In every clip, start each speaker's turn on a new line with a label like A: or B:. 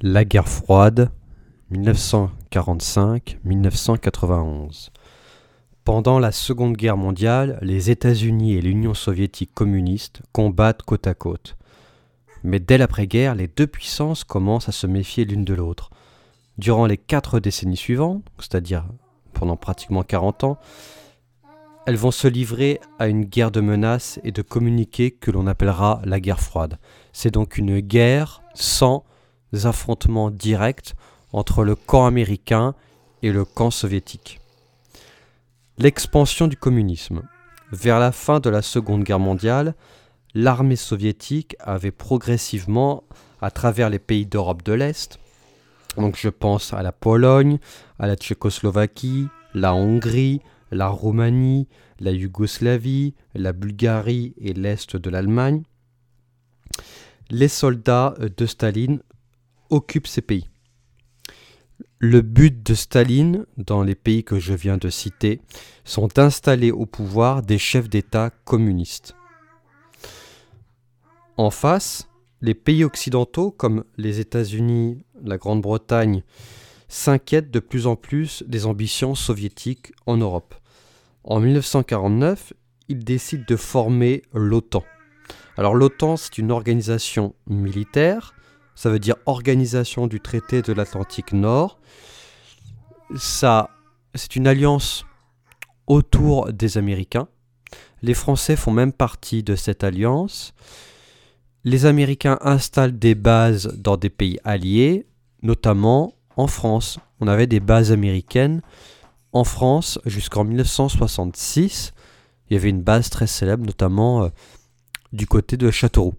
A: La guerre froide, 1945-1991. Pendant la Seconde Guerre mondiale, les États-Unis et l'Union soviétique communiste combattent côte à côte. Mais dès l'après-guerre, les deux puissances commencent à se méfier l'une de l'autre. Durant les quatre décennies suivantes, c'est-à-dire pendant pratiquement 40 ans, elles vont se livrer à une guerre de menaces et de communiqués que l'on appellera la guerre froide. C'est donc une guerre sans affrontements directs entre le camp américain et le camp soviétique. L'expansion du communisme. Vers la fin de la Seconde Guerre mondiale, l'armée soviétique avait progressivement, à travers les pays d'Europe de l'Est, donc je pense à la Pologne, à la Tchécoslovaquie, la Hongrie, la Roumanie, la Yougoslavie, la Bulgarie et l'Est de l'Allemagne, les soldats de Staline occupent ces pays. Le but de Staline, dans les pays que je viens de citer, sont d'installer au pouvoir des chefs d'État communistes. En face, les pays occidentaux comme les États-Unis, la Grande-Bretagne, s'inquiètent de plus en plus des ambitions soviétiques en Europe. En 1949, ils décident de former l'OTAN. Alors l'OTAN, c'est une organisation militaire ça veut dire Organisation du traité de l'Atlantique Nord. Ça, c'est une alliance autour des Américains. Les Français font même partie de cette alliance. Les Américains installent des bases dans des pays alliés, notamment en France. On avait des bases américaines en France jusqu'en 1966. Il y avait une base très célèbre, notamment euh, du côté de Châteauroux.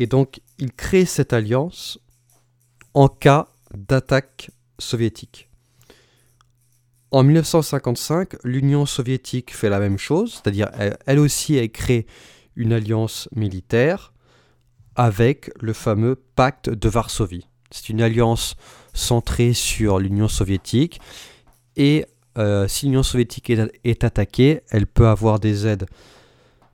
A: Et donc, il crée cette alliance en cas d'attaque soviétique. En 1955, l'Union soviétique fait la même chose, c'est-à-dire elle, aussi a créé une alliance militaire avec le fameux pacte de Varsovie. C'est une alliance centrée sur l'Union soviétique et euh, si l'Union soviétique est, attaquée, elle peut avoir des aides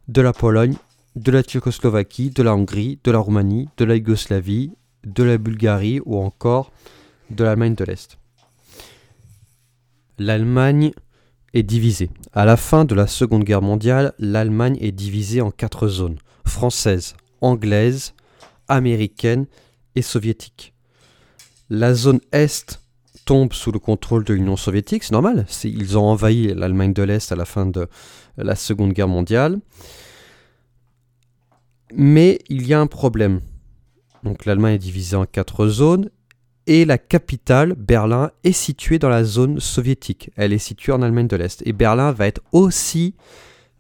A: de la Pologne de la Tchécoslovaquie, de la Hongrie, de la Roumanie, de la Yougoslavie, de la Bulgarie ou encore de l'Allemagne de l'Est. L'Allemagne est divisée. À la fin de la Seconde Guerre mondiale, l'Allemagne est divisée en quatre zones française, anglaise, américaine et soviétique. La zone Est tombe sous le contrôle de l'Union soviétique, c'est normal, ils ont envahi l'Allemagne de l'Est à la fin de la Seconde Guerre mondiale. Mais il y a un problème. Donc l'Allemagne est divisée en quatre zones et la capitale, Berlin, est située dans la zone soviétique. Elle est située en Allemagne de l'Est. Et Berlin va être aussi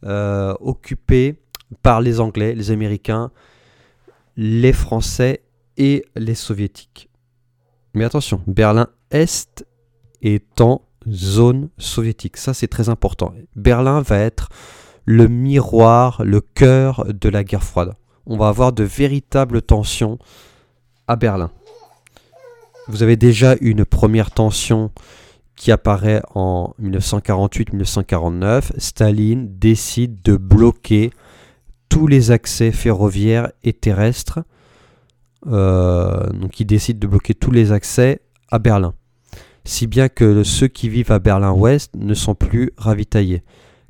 A: euh, occupée par les Anglais, les Américains, les Français et les Soviétiques. Mais attention, Berlin-Est est en zone soviétique. Ça, c'est très important. Berlin va être le miroir, le cœur de la guerre froide. On va avoir de véritables tensions à Berlin. Vous avez déjà une première tension qui apparaît en 1948-1949. Staline décide de bloquer tous les accès ferroviaires et terrestres. Euh, donc il décide de bloquer tous les accès à Berlin. Si bien que ceux qui vivent à Berlin-Ouest ne sont plus ravitaillés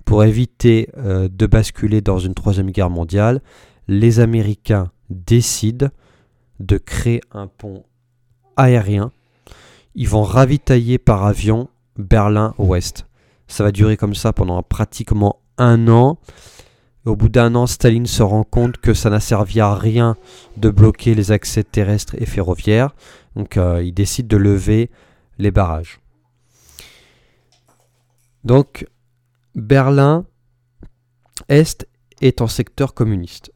A: pour éviter euh, de basculer dans une troisième guerre mondiale, les Américains décident de créer un pont aérien. Ils vont ravitailler par avion Berlin-Ouest. Ça va durer comme ça pendant pratiquement un an. Au bout d'un an, Staline se rend compte que ça n'a servi à rien de bloquer les accès terrestres et ferroviaires. Donc euh, il décide de lever les barrages. Donc Berlin Est est en secteur communiste.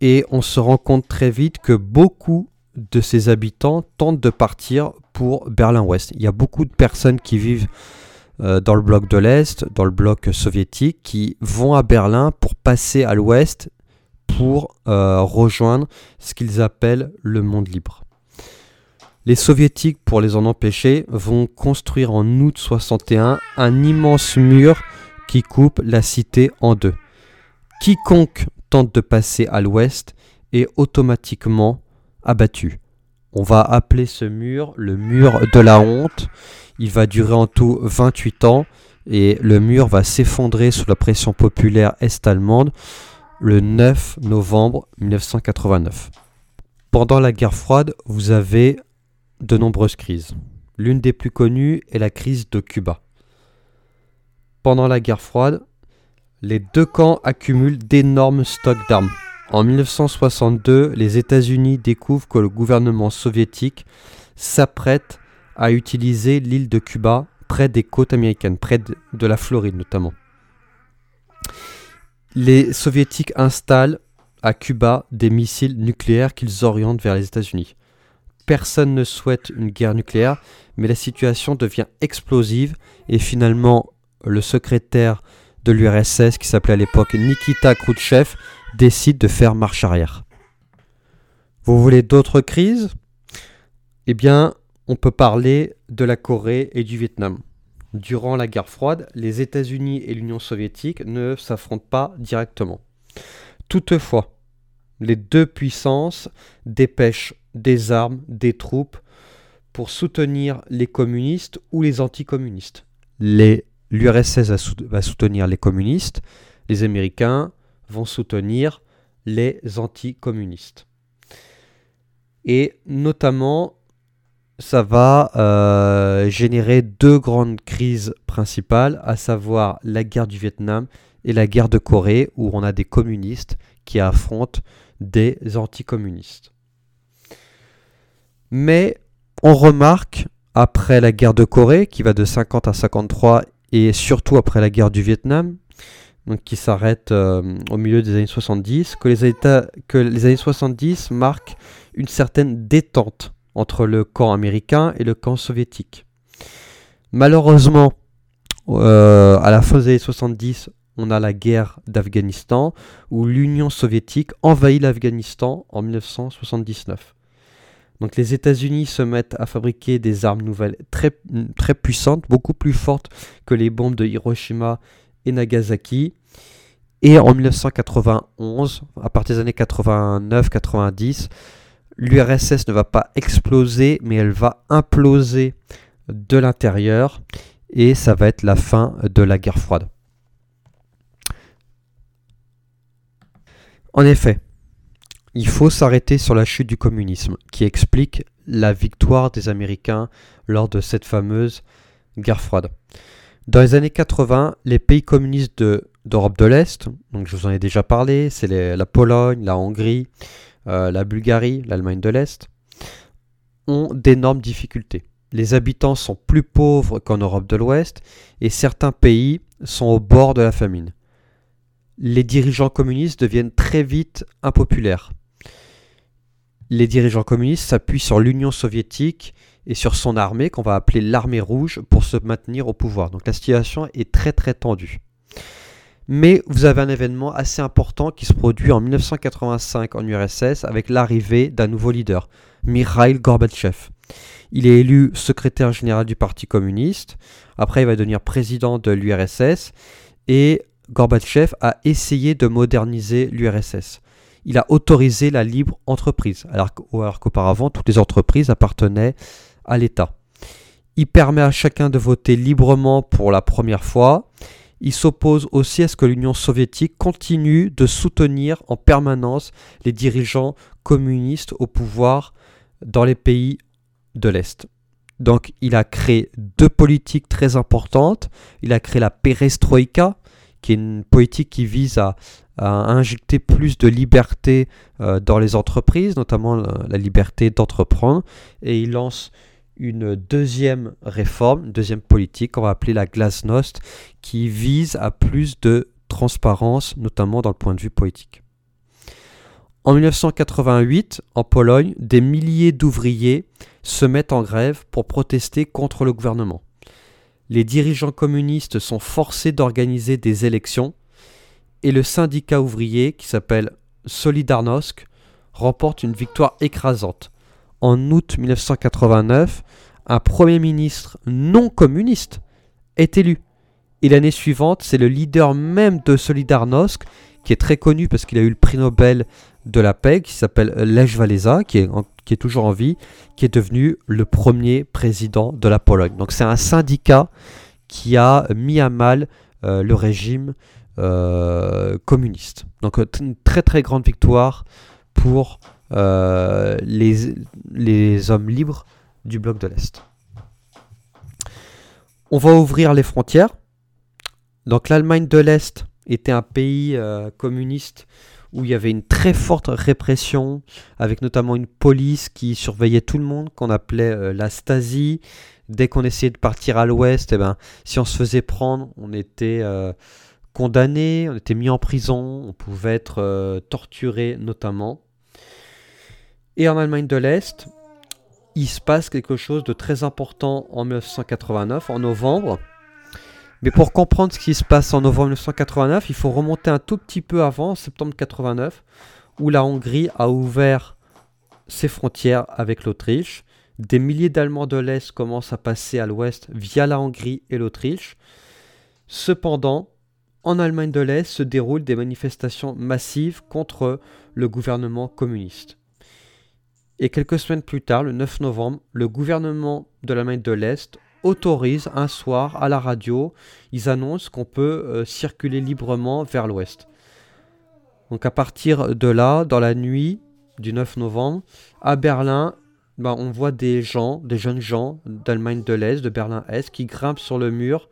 A: Et on se rend compte très vite que beaucoup de ses habitants tentent de partir pour Berlin-Ouest. Il y a beaucoup de personnes qui vivent euh, dans le bloc de l'Est, dans le bloc soviétique, qui vont à Berlin pour passer à l'Ouest pour euh, rejoindre ce qu'ils appellent le monde libre. Les soviétiques, pour les en empêcher, vont construire en août 61 un immense mur qui coupe la cité en deux. Quiconque tente de passer à l'ouest est automatiquement abattu. On va appeler ce mur le mur de la honte. Il va durer en tout 28 ans et le mur va s'effondrer sous la pression populaire est-allemande le 9 novembre 1989. Pendant la guerre froide, vous avez de nombreuses crises. L'une des plus connues est la crise de Cuba. Pendant la guerre froide, les deux camps accumulent d'énormes stocks d'armes. En 1962, les États-Unis découvrent que le gouvernement soviétique s'apprête à utiliser l'île de Cuba près des côtes américaines, près de la Floride notamment. Les soviétiques installent à Cuba des missiles nucléaires qu'ils orientent vers les États-Unis. Personne ne souhaite une guerre nucléaire, mais la situation devient explosive et finalement le secrétaire de l'URSS, qui s'appelait à l'époque Nikita Khrouchtchev, décide de faire marche arrière. Vous voulez d'autres crises? Eh bien, on peut parler de la Corée et du Vietnam. Durant la guerre froide, les États-Unis et l'Union soviétique ne s'affrontent pas directement. Toutefois, les deux puissances dépêchent des armes, des troupes pour soutenir les communistes ou les anticommunistes. L'URSS va soutenir les communistes, les Américains vont soutenir les anticommunistes. Et notamment, ça va euh, générer deux grandes crises principales, à savoir la guerre du Vietnam et la guerre de Corée, où on a des communistes qui affrontent des anticommunistes. Mais on remarque, après la guerre de Corée, qui va de 50 à 53 et surtout après la guerre du Vietnam, qui s'arrête euh, au milieu des années 70, que les, États, que les années 70 marquent une certaine détente entre le camp américain et le camp soviétique. Malheureusement, euh, à la fin des années 70, on a la guerre d'Afghanistan où l'Union soviétique envahit l'Afghanistan en 1979. Donc les États-Unis se mettent à fabriquer des armes nouvelles très, puissantes, beaucoup plus fortes que les bombes de Hiroshima et Nagasaki. Et en 1991, à partir des années 89-90, l'URSS ne va pas exploser, mais elle va imploser de l'intérieur. Et ça va être la fin de la guerre froide. En effet, il faut s'arrêter sur la chute du communisme, qui explique la victoire des Américains lors de cette fameuse guerre froide. Dans les années 80, les pays communistes d'Europe de, l'Est, donc je vous en ai déjà parlé, c'est la Pologne, la Hongrie, euh, la Bulgarie, l'Allemagne de l'Est, ont d'énormes difficultés. Les habitants sont plus pauvres qu'en Europe de l'Ouest et certains pays sont au bord de la famine. Les dirigeants communistes deviennent très vite impopulaires les dirigeants communistes s'appuient sur l'Union soviétique et sur son armée, qu'on va appeler l'armée rouge, pour se maintenir au pouvoir. Donc la situation est très très tendue. Mais vous avez un événement assez important qui se produit en 1985 en URSS avec l'arrivée d'un nouveau leader, Mikhail Gorbatchev. Il est élu secrétaire général du Parti communiste, après il va devenir président de l'URSS, et Gorbatchev a essayé de moderniser l'URSS il a autorisé la libre entreprise, alors qu'auparavant, toutes les entreprises appartenaient à l'État. Il permet à chacun de voter librement pour la première fois. Il s'oppose aussi à ce que l'Union soviétique continue de soutenir en permanence les dirigeants communistes au pouvoir dans les pays de l'Est. Donc il a créé deux politiques très importantes. Il a créé la perestroïka, qui est une politique qui vise à, injecter plus de liberté euh, dans les entreprises, notamment la, liberté d'entreprendre, et il lance une deuxième réforme, une deuxième politique qu'on va appeler la glasnost, qui vise à plus de transparence, notamment dans le point de vue politique. En 1988, en Pologne, des milliers d'ouvriers se mettent en grève pour protester contre le gouvernement. Les dirigeants communistes sont forcés d'organiser des élections et le syndicat ouvrier, qui s'appelle Solidarnosc, remporte une victoire écrasante. En août 1989, un Premier ministre non communiste est élu. Et l'année suivante, c'est le leader même de Solidarnosc qui est très connu parce qu'il a eu le prix Nobel de la paix, qui s'appelle Lech Walesa, qui est, toujours en vie, qui est devenu le premier président de la Pologne. Donc c'est un syndicat qui a mis à mal euh, le régime euh, communiste. Donc une très très grande victoire pour les, les hommes libres du bloc de l'Est. On va ouvrir les frontières. Donc l'Allemagne de l'Est était un pays euh, communiste où il y avait une très forte répression, avec notamment une police qui surveillait tout le monde, qu'on appelait euh, la Stasi. Dès qu'on essayait de partir à l'ouest, eh ben, si on se faisait prendre, on était euh, condamné, on était mis en prison, on pouvait être torturé notamment. Et en Allemagne de l'Est, il se passe quelque chose de très important en 1989, en novembre. Mais pour comprendre ce qui se passe en novembre 1989, il faut remonter un tout petit peu avant, en septembre 89, où la Hongrie a ouvert ses frontières avec l'Autriche. Des milliers d'Allemands de l'Est commencent à passer à l'Ouest via la Hongrie et l'Autriche. Cependant, en Allemagne de l'Est se déroulent des manifestations massives contre le gouvernement communiste. Et quelques semaines plus tard, le 9 novembre, le gouvernement de l'Allemagne de l'Est autorise un soir à la radio, ils annoncent qu'on peut euh, circuler librement vers l'ouest. Donc à partir de là, dans la nuit du 9 novembre, à Berlin, ben, on voit des gens, des jeunes gens d'Allemagne de l'Est, de Berlin-Est, qui grimpent sur le mur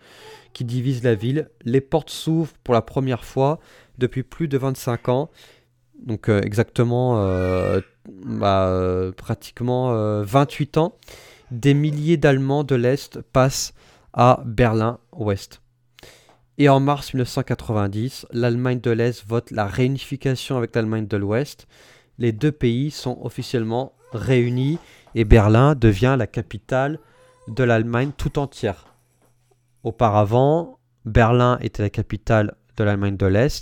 A: qui divise la ville. Les portes s'ouvrent pour la première fois depuis plus de 25 ans. Donc euh, exactement euh, bah, pratiquement 28 euh, ans, des milliers d'Allemands de l'Est passent à Berlin-Ouest. Et en mars 1990, l'Allemagne de l'Est vote la réunification avec l'Allemagne de l'Ouest. Les deux pays sont officiellement réunis et Berlin devient la capitale de l'Allemagne tout entière. Auparavant, Berlin était la capitale de l'Allemagne de l'Est